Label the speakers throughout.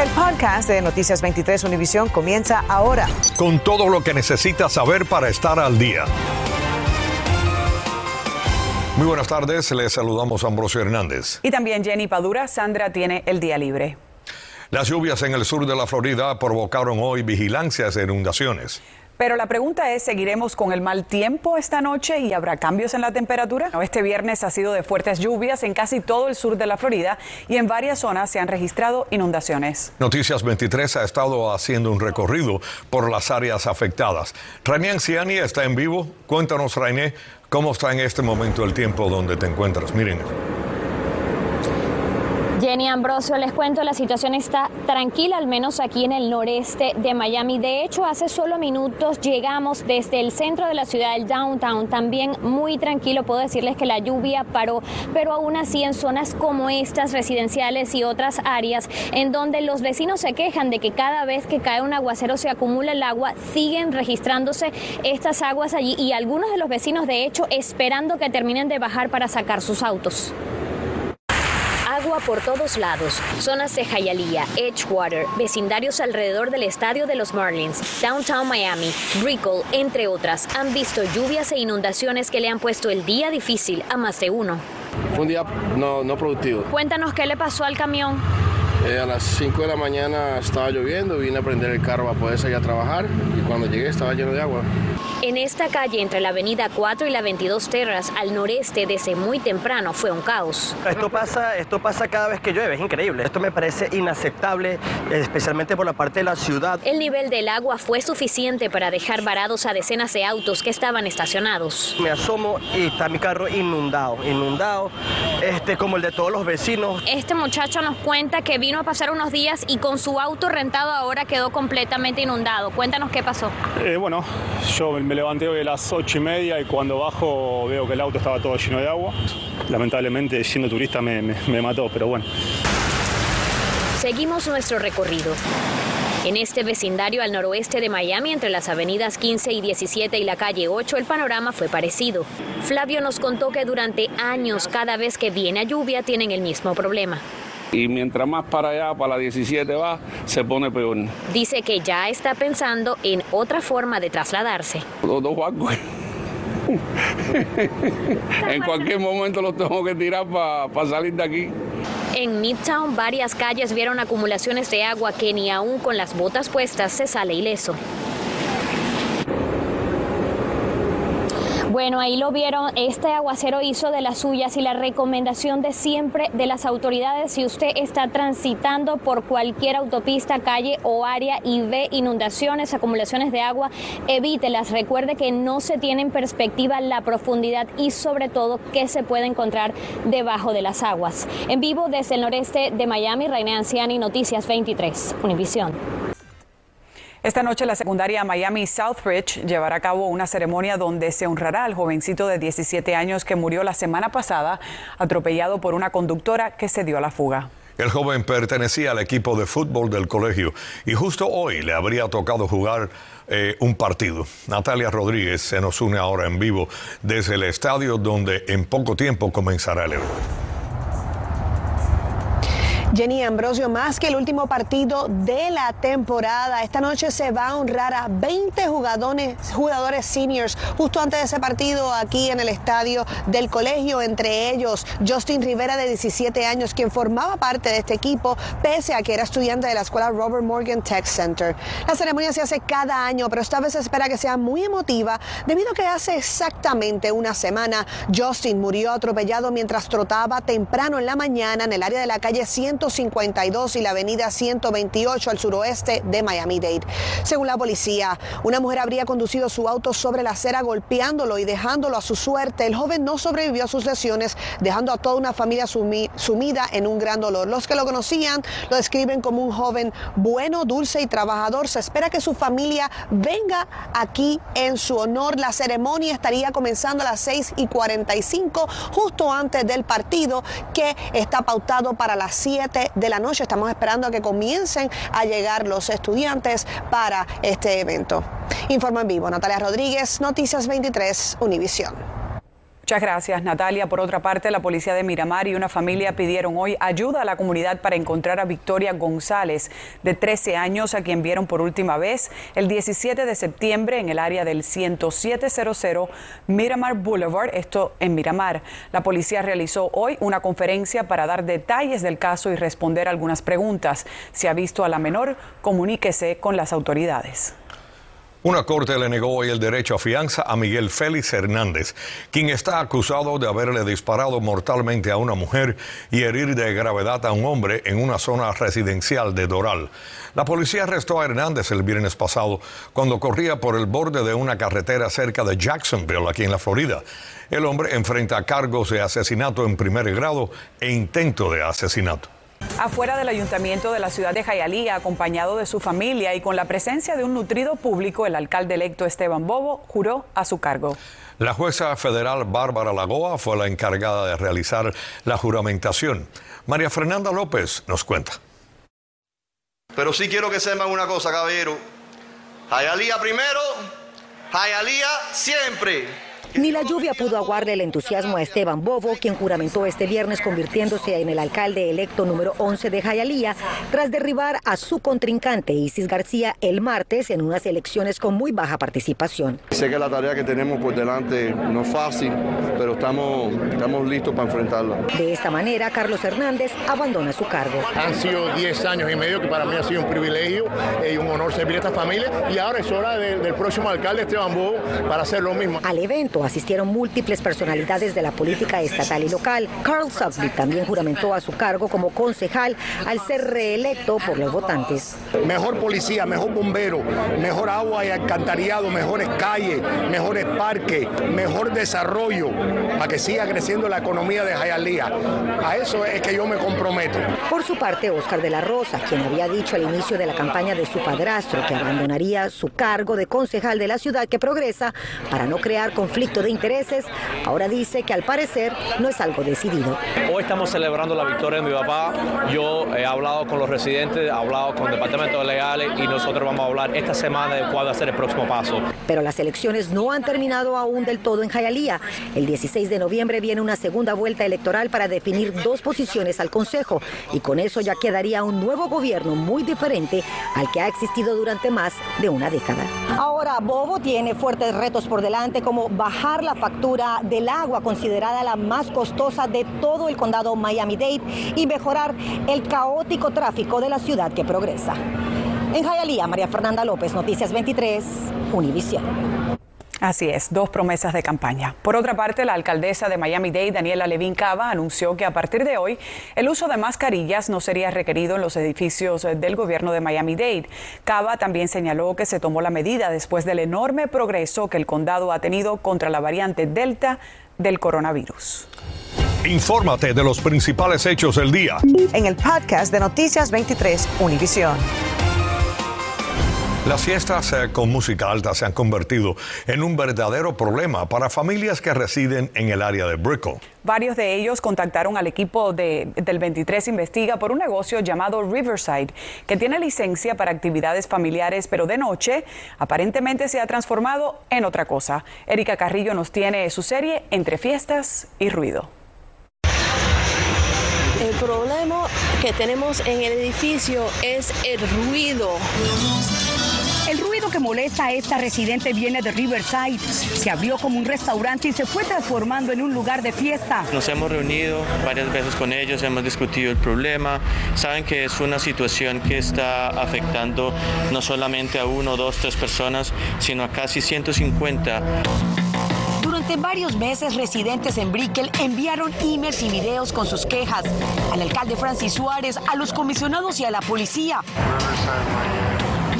Speaker 1: El podcast de Noticias 23 Univisión comienza ahora.
Speaker 2: Con todo lo que necesitas saber para estar al día. Muy buenas tardes, les saludamos a Ambrosio Hernández.
Speaker 1: Y también Jenny Padura, Sandra tiene el día libre.
Speaker 2: Las lluvias en el sur de la Florida provocaron hoy vigilancias e inundaciones.
Speaker 1: Pero la pregunta es, ¿seguiremos con el mal tiempo esta noche y habrá cambios en la temperatura? Este viernes ha sido de fuertes lluvias en casi todo el sur de la Florida y en varias zonas se han registrado inundaciones.
Speaker 2: Noticias 23 ha estado haciendo un recorrido por las áreas afectadas. Rainy Anciani está en vivo. Cuéntanos, Rainy, cómo está en este momento el tiempo donde te encuentras. Miren.
Speaker 3: Jenny Ambrosio, les cuento, la situación está tranquila, al menos aquí en el noreste de Miami. De hecho, hace solo minutos llegamos desde el centro de la ciudad, el downtown, también muy tranquilo. Puedo decirles que la lluvia paró, pero aún así en zonas como estas, residenciales y otras áreas, en donde los vecinos se quejan de que cada vez que cae un aguacero se acumula el agua, siguen registrándose estas aguas allí y algunos de los vecinos, de hecho, esperando que terminen de bajar para sacar sus autos agua por todos lados. Zonas de Hialeah, Edgewater, vecindarios alrededor del estadio de los Marlins, Downtown Miami, Brickell, entre otras, han visto lluvias e inundaciones que le han puesto el día difícil a más de uno.
Speaker 4: Fue un día no, no productivo.
Speaker 3: Cuéntanos qué le pasó al camión.
Speaker 4: Eh, a las 5 de la mañana estaba lloviendo, vine a prender el carro para poder salir a trabajar y cuando llegué estaba lleno de agua.
Speaker 3: En esta calle entre la avenida 4 y la 22 Terras al noreste desde muy temprano fue un caos.
Speaker 5: Esto pasa, esto pasa cada vez que llueve, es increíble. Esto me parece inaceptable, especialmente por la parte de la ciudad.
Speaker 3: El nivel del agua fue suficiente para dejar varados a decenas de autos que estaban estacionados.
Speaker 5: Me asomo y está mi carro inundado, inundado, este como el de todos los vecinos.
Speaker 3: Este muchacho nos cuenta que vino a pasar unos días y con su auto rentado ahora quedó completamente inundado. Cuéntanos qué pasó.
Speaker 6: Eh, bueno, yo me levanté hoy a las ocho y media y cuando bajo veo que el auto estaba todo lleno de agua. Lamentablemente, siendo turista, me, mató, pero bueno.
Speaker 3: Seguimos nuestro recorrido. En este vecindario al noroeste de Miami, entre las avenidas 15 y 17 y la calle 8, el panorama fue parecido. Flavio nos contó que durante años, cada vez que viene lluvia, tienen el mismo problema
Speaker 7: y mientras más para allá, para la 17 va, se pone peor.
Speaker 3: Dice que ya está pensando en otra forma de trasladarse.
Speaker 7: Los dos bancos. en cualquier momento los tengo que tirar para salir de aquí.
Speaker 3: En Midtown varias calles vieron acumulaciones de agua que ni aún con las botas puestas se sale ileso. Bueno, ahí lo vieron, este aguacero hizo de las suyas y la recomendación de siempre de las autoridades, si usted está transitando por cualquier autopista, calle o área y ve inundaciones, acumulaciones de agua, evítelas. Recuerde que no se tiene en perspectiva la profundidad y sobre todo qué se puede encontrar debajo de las aguas. En vivo desde el noreste de Miami, Reina Anciani, Noticias 23, Univisión.
Speaker 1: Esta noche la secundaria Miami Southbridge llevará a cabo una ceremonia donde se honrará al jovencito de 17 años que murió la semana pasada atropellado por una conductora que se dio a la fuga.
Speaker 2: El joven pertenecía al equipo de fútbol del colegio y justo hoy le habría tocado jugar eh, un partido. Natalia Rodríguez se nos une ahora en vivo desde el estadio donde en poco tiempo comenzará el evento.
Speaker 8: Jenny Ambrosio, más que el último partido de la temporada, esta noche se va a honrar a 20 jugadores, seniors justo antes de ese partido aquí en el estadio del colegio, entre ellos Justin Rivera de 17 años, quien formaba parte de este equipo pese a que era estudiante de la escuela Robert Morgan Tech Center. La ceremonia se hace cada año, pero esta vez se espera que sea muy emotiva debido a que hace exactamente una semana Justin murió atropellado mientras trotaba temprano en la mañana en el área de la calle 100 152 y la avenida 128 al suroeste de Miami-Dade. Según la policía, una mujer habría conducido su auto sobre la acera golpeándolo y dejándolo a su suerte. El joven no sobrevivió a sus lesiones, dejando a toda una familia sumida en un gran dolor. Los que lo conocían lo describen como un joven bueno, dulce y trabajador. Se espera que su familia venga aquí en su honor. La ceremonia estaría comenzando a las 6 y 45, justo antes del partido que está pautado para las 7 de la noche. Estamos esperando a que comiencen a llegar los estudiantes para este evento. Informa en vivo Natalia Rodríguez, Noticias 23, Univisión.
Speaker 1: Muchas gracias, Natalia. Por otra parte, la policía de Miramar y una familia pidieron hoy ayuda a la comunidad para encontrar a Victoria González, de 13 años, a quien vieron por última vez el 17 de septiembre en el área del 10700 Miramar Boulevard, esto en Miramar. La policía realizó hoy una conferencia para dar detalles del caso y responder algunas preguntas. Si ha visto a la menor, comuníquese con las autoridades.
Speaker 2: Una corte le negó hoy el derecho a fianza a Miguel Félix Hernández, quien está acusado de haberle disparado mortalmente a una mujer y herir de gravedad a un hombre en una zona residencial de Doral. La policía arrestó a Hernández el viernes pasado cuando corría por el borde de una carretera cerca de Jacksonville, aquí en la Florida. El hombre enfrenta cargos de asesinato en primer grado e intento de asesinato.
Speaker 1: Afuera del ayuntamiento de la ciudad de Jayalía, acompañado de su familia y con la presencia de un nutrido público, el alcalde electo Esteban Bobo juró a su cargo.
Speaker 2: La jueza federal Bárbara Lagoa fue la encargada de realizar la juramentación. María Fernanda López nos cuenta.
Speaker 9: Pero sí quiero que sepan una cosa, caballero. Jayalía primero, Jayalía siempre.
Speaker 10: Ni la lluvia pudo aguarle el entusiasmo a Esteban Bobo, quien juramentó este viernes convirtiéndose en el alcalde electo número 11 de Jayalía, tras derribar a su contrincante Isis García el martes en unas elecciones con muy baja participación.
Speaker 11: Sé que la tarea que tenemos por delante no es fácil, pero estamos, estamos listos para enfrentarla.
Speaker 10: De esta manera, Carlos Hernández abandona su cargo.
Speaker 12: Han sido 10 años y medio que para mí ha sido un privilegio y un honor servir a esta familia y ahora es hora del próximo alcalde Esteban Bobo para hacer lo mismo.
Speaker 10: Al evento asistieron múltiples personalidades de la política estatal y local. Carl Sutcliffe también juramentó a su cargo como concejal al ser reelecto por los votantes.
Speaker 12: Mejor policía, mejor bombero, mejor agua y alcantarillado, mejores calles, mejores parques, mejor desarrollo para que siga creciendo la economía de Jayalía. A eso es que yo me comprometo.
Speaker 10: Por su parte, Oscar de la Rosa, quien había dicho al inicio de la campaña de su padrastro que abandonaría su cargo de concejal de la ciudad que progresa para no crear conflictos de intereses, ahora dice que al parecer no es algo decidido.
Speaker 13: Hoy estamos celebrando la victoria de mi papá. Yo he hablado con los residentes, he hablado con departamentos legales y nosotros vamos a hablar esta semana de cuál va a ser el próximo paso.
Speaker 10: Pero las elecciones no han terminado aún del todo en Jayalía. El 16 de noviembre viene una segunda vuelta electoral para definir dos posiciones al Consejo y con eso ya quedaría un nuevo gobierno muy diferente al que ha existido durante más de una década. Ahora Bobo tiene fuertes retos por delante como bajar la factura del agua, considerada la más costosa de todo el condado Miami-Dade, y mejorar el caótico tráfico de la ciudad que progresa. En Hialeah, María Fernanda López, Noticias 23, Univisión.
Speaker 1: Así es, dos promesas de campaña. Por otra parte, la alcaldesa de Miami-Dade, Daniela Levin Cava, anunció que a partir de hoy el uso de mascarillas no sería requerido en los edificios del gobierno de Miami-Dade. Cava también señaló que se tomó la medida después del enorme progreso que el condado ha tenido contra la variante Delta del coronavirus.
Speaker 2: Infórmate de los principales hechos del día.
Speaker 14: En el podcast de Noticias 23, Univisión.
Speaker 2: Las fiestas eh, con música alta se han convertido en un verdadero problema para familias que residen en el área de Brickell.
Speaker 1: Varios de ellos contactaron al equipo de, del 23 Investiga por un negocio llamado Riverside, que tiene licencia para actividades familiares, pero de noche aparentemente se ha transformado en otra cosa. Erika Carrillo nos tiene su serie Entre fiestas y ruido.
Speaker 15: El problema que tenemos en el edificio es el ruido.
Speaker 16: Ruido que molesta a esta residente viene de Riverside. Se abrió como un restaurante y se fue transformando en un lugar de fiesta.
Speaker 17: Nos hemos reunido varias veces con ellos, hemos discutido el problema. Saben que es una situación que está afectando no solamente a uno, dos, tres personas, sino a casi 150.
Speaker 16: Durante varios meses, residentes en Brickell enviaron emails y videos con sus quejas al alcalde Francis Suárez, a los comisionados y a la policía.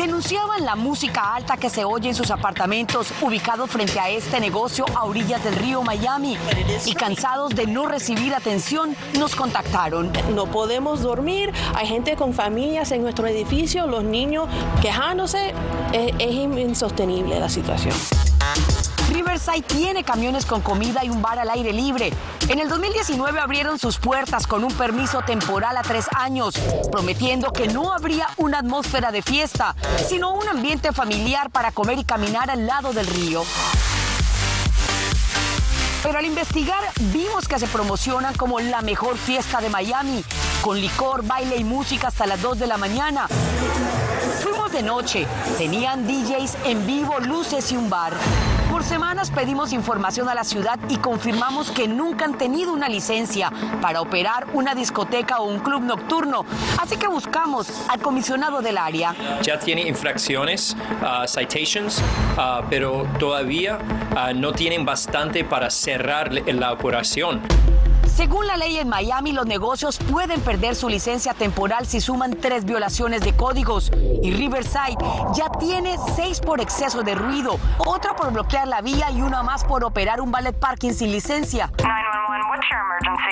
Speaker 16: Denunciaban la música alta que se oye en sus apartamentos ubicados frente a este negocio a orillas del río Miami y cansados de no recibir atención nos contactaron.
Speaker 15: No podemos dormir, hay gente con familias en nuestro edificio, los niños quejándose, es, es insostenible la situación.
Speaker 16: Riverside tiene camiones con comida y un bar al aire libre. En el 2019 abrieron sus puertas con un permiso temporal a tres años, prometiendo que no habría una atmósfera de fiesta, sino un ambiente familiar para comer y caminar al lado del río. Pero al investigar vimos que se promocionan como la mejor fiesta de Miami, con licor, baile y música hasta las 2 de la mañana. Fuimos de noche, tenían DJs en vivo, luces y un bar. Semanas pedimos información a la ciudad y confirmamos que nunca han tenido una licencia para operar una discoteca o un club nocturno. Así que buscamos al comisionado del área.
Speaker 18: Ya tiene infracciones, uh, citations, uh, pero todavía uh, no tienen bastante para cerrar la operación.
Speaker 16: Según la ley en Miami, los negocios pueden perder su licencia temporal si suman tres violaciones de códigos. Y Riverside ya tiene seis por exceso de ruido, otra por bloquear la vía y una más por operar un ballet parking sin licencia.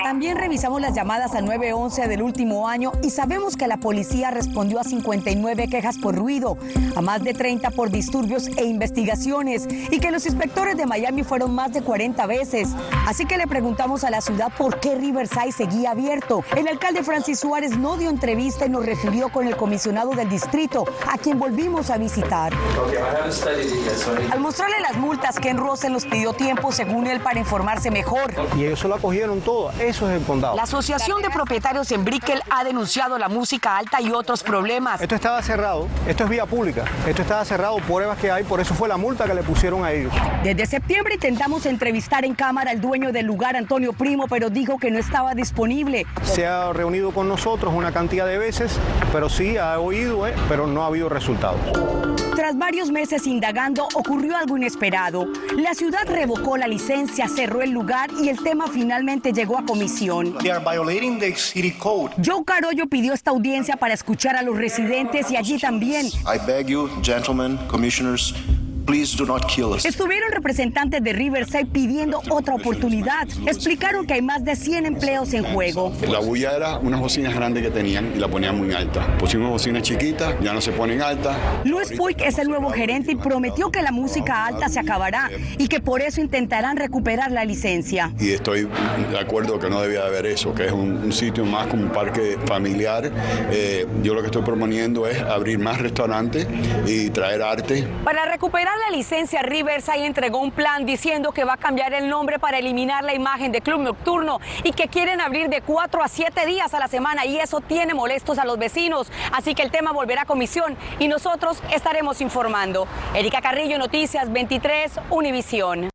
Speaker 16: También revisamos las llamadas al 911 del último año y sabemos que la policía respondió a 59 quejas por ruido, a más de 30 por disturbios e investigaciones y que los inspectores de Miami fueron más de 40 veces. Así que le preguntamos a la ciudad por qué Riverside seguía abierto. El alcalde Francis Suárez no dio entrevista y nos refirió con el comisionado del distrito, a quien volvimos a visitar. Al mostrarle las multas, Ken Rosen los pidió tiempo, según él, para informarse mejor.
Speaker 19: Y ellos lo acogieron todo. Eso es el condado.
Speaker 16: La Asociación de Propietarios en Brickell ha denunciado la música alta y otros problemas.
Speaker 19: Esto estaba cerrado. Esto es vía pública. Esto estaba cerrado, pruebas que hay, por eso fue la multa que le pusieron a ellos.
Speaker 16: Desde septiembre intentamos entrevistar en cámara al dueño del lugar, Antonio Primo, pero dijo que no estaba disponible.
Speaker 19: Se ha reunido con nosotros una cantidad de veces, pero sí ha oído, eh, pero no ha habido resultados.
Speaker 16: Tras varios meses indagando, ocurrió algo inesperado. La ciudad revocó la licencia, cerró el lugar y el tema finalmente llegó a comisión. Joe Carollo pidió esta audiencia para escuchar a los residentes y allí también.
Speaker 20: I beg you, gentlemen, commissioners, Please do not kill us.
Speaker 16: Estuvieron representantes de Riverside pidiendo otra oportunidad. Explicaron que hay más de 100 empleos en juego.
Speaker 21: La bulla era unas bocinas grandes que tenían y la ponían muy alta. Pusimos bocinas chiquitas, ya no se ponen altas.
Speaker 16: Luis Puig es el nuevo gerente y prometió que la música alta se acabará y que por eso intentarán recuperar la licencia.
Speaker 21: Y estoy de acuerdo que no debía haber eso, que es un, un sitio más como un parque familiar. Eh, yo lo que estoy proponiendo es abrir más restaurantes y traer arte.
Speaker 16: Para recuperar la licencia, Riverside entregó un plan diciendo que va a cambiar el nombre para eliminar la imagen de club nocturno y que quieren abrir de 4 a 7 días a la semana y eso tiene molestos a los vecinos. Así que el tema volverá a comisión y nosotros estaremos informando. Erika Carrillo, Noticias 23, Univisión.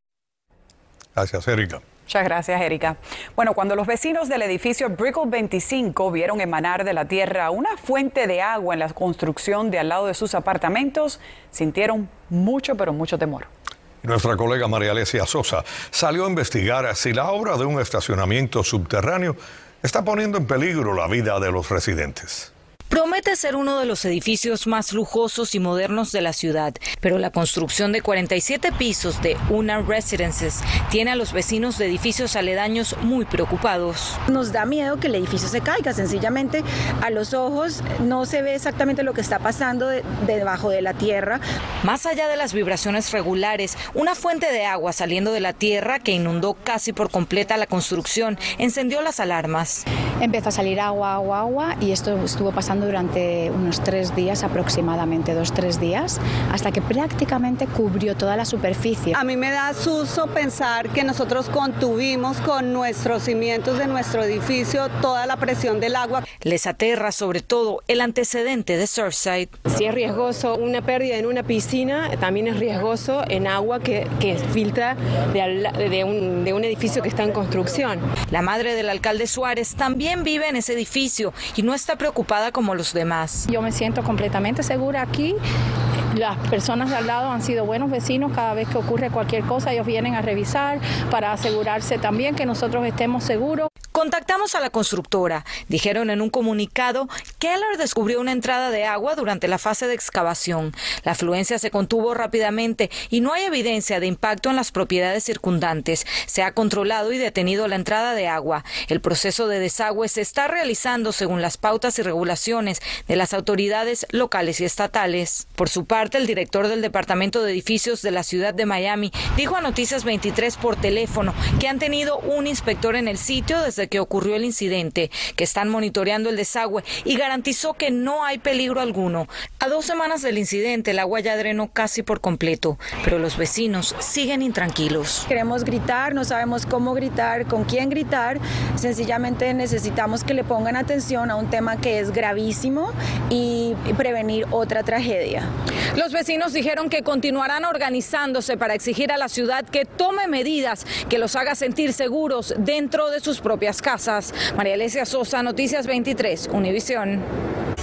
Speaker 2: Gracias, Erika.
Speaker 1: Muchas gracias, Erika. Bueno, cuando los vecinos del edificio Brickell 25 vieron emanar de la tierra una fuente de agua en la construcción de al lado de sus apartamentos, sintieron mucho, pero mucho temor.
Speaker 2: Nuestra colega María Alesia Sosa salió a investigar si la obra de un estacionamiento subterráneo está poniendo en peligro la vida de los residentes.
Speaker 22: Promete ser uno de los edificios más lujosos y modernos de la ciudad, pero la construcción de 47 pisos de Una Residences tiene a los vecinos de edificios aledaños muy preocupados.
Speaker 23: Nos da miedo que el edificio se caiga, sencillamente a los ojos no se ve exactamente lo que está pasando de, debajo de la tierra.
Speaker 22: Más allá de las vibraciones regulares, una fuente de agua saliendo de la tierra que inundó casi por completa la construcción encendió las alarmas.
Speaker 23: Empezó a salir agua, agua, agua y esto estuvo pasando durante unos tres días aproximadamente, dos, tres días, hasta que prácticamente cubrió toda la superficie.
Speaker 24: A mí me da susto pensar que nosotros contuvimos con nuestros cimientos de nuestro edificio toda la presión del agua.
Speaker 22: Les aterra sobre todo el antecedente de Surfside.
Speaker 25: Si es riesgoso una pérdida en una piscina, también es riesgoso en agua que, que filtra de, de, un, de un edificio que está en construcción.
Speaker 22: La madre del alcalde Suárez también vive en ese edificio y no está preocupada como los demás.
Speaker 23: Yo me siento completamente segura aquí. Las personas de al lado han sido buenos vecinos. Cada vez que ocurre cualquier cosa, ellos vienen a revisar para asegurarse también que nosotros estemos seguros.
Speaker 22: Contactamos a la constructora. Dijeron en un comunicado, Keller descubrió una entrada de agua durante la fase de excavación. La afluencia se contuvo rápidamente y no hay evidencia de impacto en las propiedades circundantes. Se ha controlado y detenido la entrada de agua. El proceso de desagüe se está realizando según las pautas y regulaciones de las autoridades locales y estatales. Por su parte, el director del Departamento de Edificios de la ciudad de Miami dijo a Noticias 23 por teléfono que han tenido un inspector en el sitio desde que ocurrió el incidente, que están monitoreando el desagüe y garantizó que no hay peligro alguno. A dos semanas del incidente, el agua ya drenó casi por completo, pero los vecinos siguen intranquilos.
Speaker 24: Queremos gritar, no sabemos cómo gritar, con quién gritar. Sencillamente necesitamos que le pongan atención a un tema que es gravísimo y prevenir otra tragedia.
Speaker 22: Los vecinos dijeron que continuarán organizándose para exigir a la ciudad que tome medidas que los haga sentir seguros dentro de sus propias casas. María Alesia Sosa, Noticias 23, Univisión.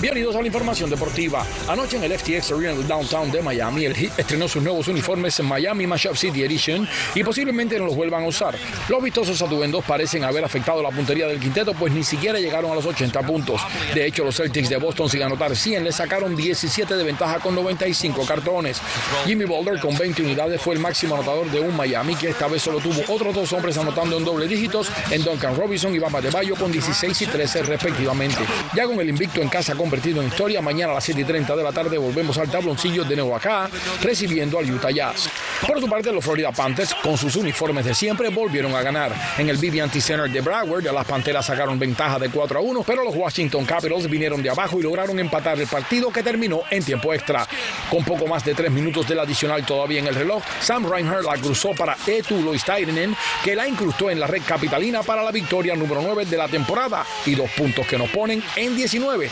Speaker 26: Bienvenidos a la información deportiva. Anoche en el FTX Arena del Downtown de Miami, el Heat estrenó sus nuevos uniformes en Miami Mashup City Edition y posiblemente no los vuelvan a usar. Los vistosos atuendos parecen haber afectado la puntería del quinteto, pues ni siquiera llegaron a los 80 puntos. De hecho, los Celtics de Boston, sin anotar 100, le sacaron 17 de ventaja con 95 cartones. Jimmy Boulder, con 20 unidades, fue el máximo anotador de un Miami que esta vez solo tuvo otros dos hombres anotando en doble dígitos en Duncan Robinson y Bama de Bayo con 16 y 13 respectivamente. Ya con el invicto en casa convertido en historia. Mañana a las 7 y 30 de la tarde volvemos al tabloncillo de nuevo acá, recibiendo al Utah Jazz. Por su parte, los Florida Panthers, con sus uniformes de siempre, volvieron a ganar. En el BB&T Center de Broward, las Panteras sacaron ventaja de 4 a 1, pero los Washington Capitals vinieron de abajo y lograron empatar el partido que terminó en tiempo extra. Con poco más de 3 minutos del adicional todavía en el reloj, Sam Reinhardt la cruzó para Etu Loistainen, que la incrustó en la red capitalina para la victoria número 9 de la temporada y dos puntos que nos ponen en 19,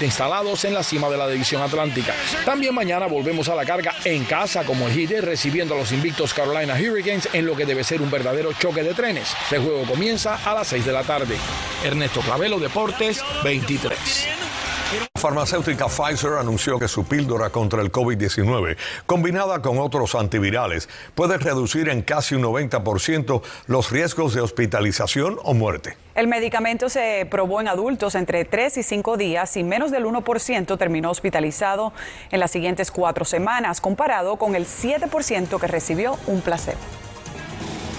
Speaker 26: instalados en la cima de la división atlántica. También mañana volvemos a la carga en casa como el Heat recibiendo a los invictos Carolina Hurricanes en lo que debe ser un verdadero choque de trenes. El juego comienza a las 6 de la tarde. Ernesto Clavelo, Deportes 23.
Speaker 2: La farmacéutica Pfizer anunció que su píldora contra el COVID-19, combinada con otros antivirales, puede reducir en casi un 90% los riesgos de hospitalización o muerte.
Speaker 1: El medicamento se probó en adultos entre 3 y 5 días y menos del 1% terminó hospitalizado en las siguientes cuatro semanas, comparado con el 7% que recibió un placebo.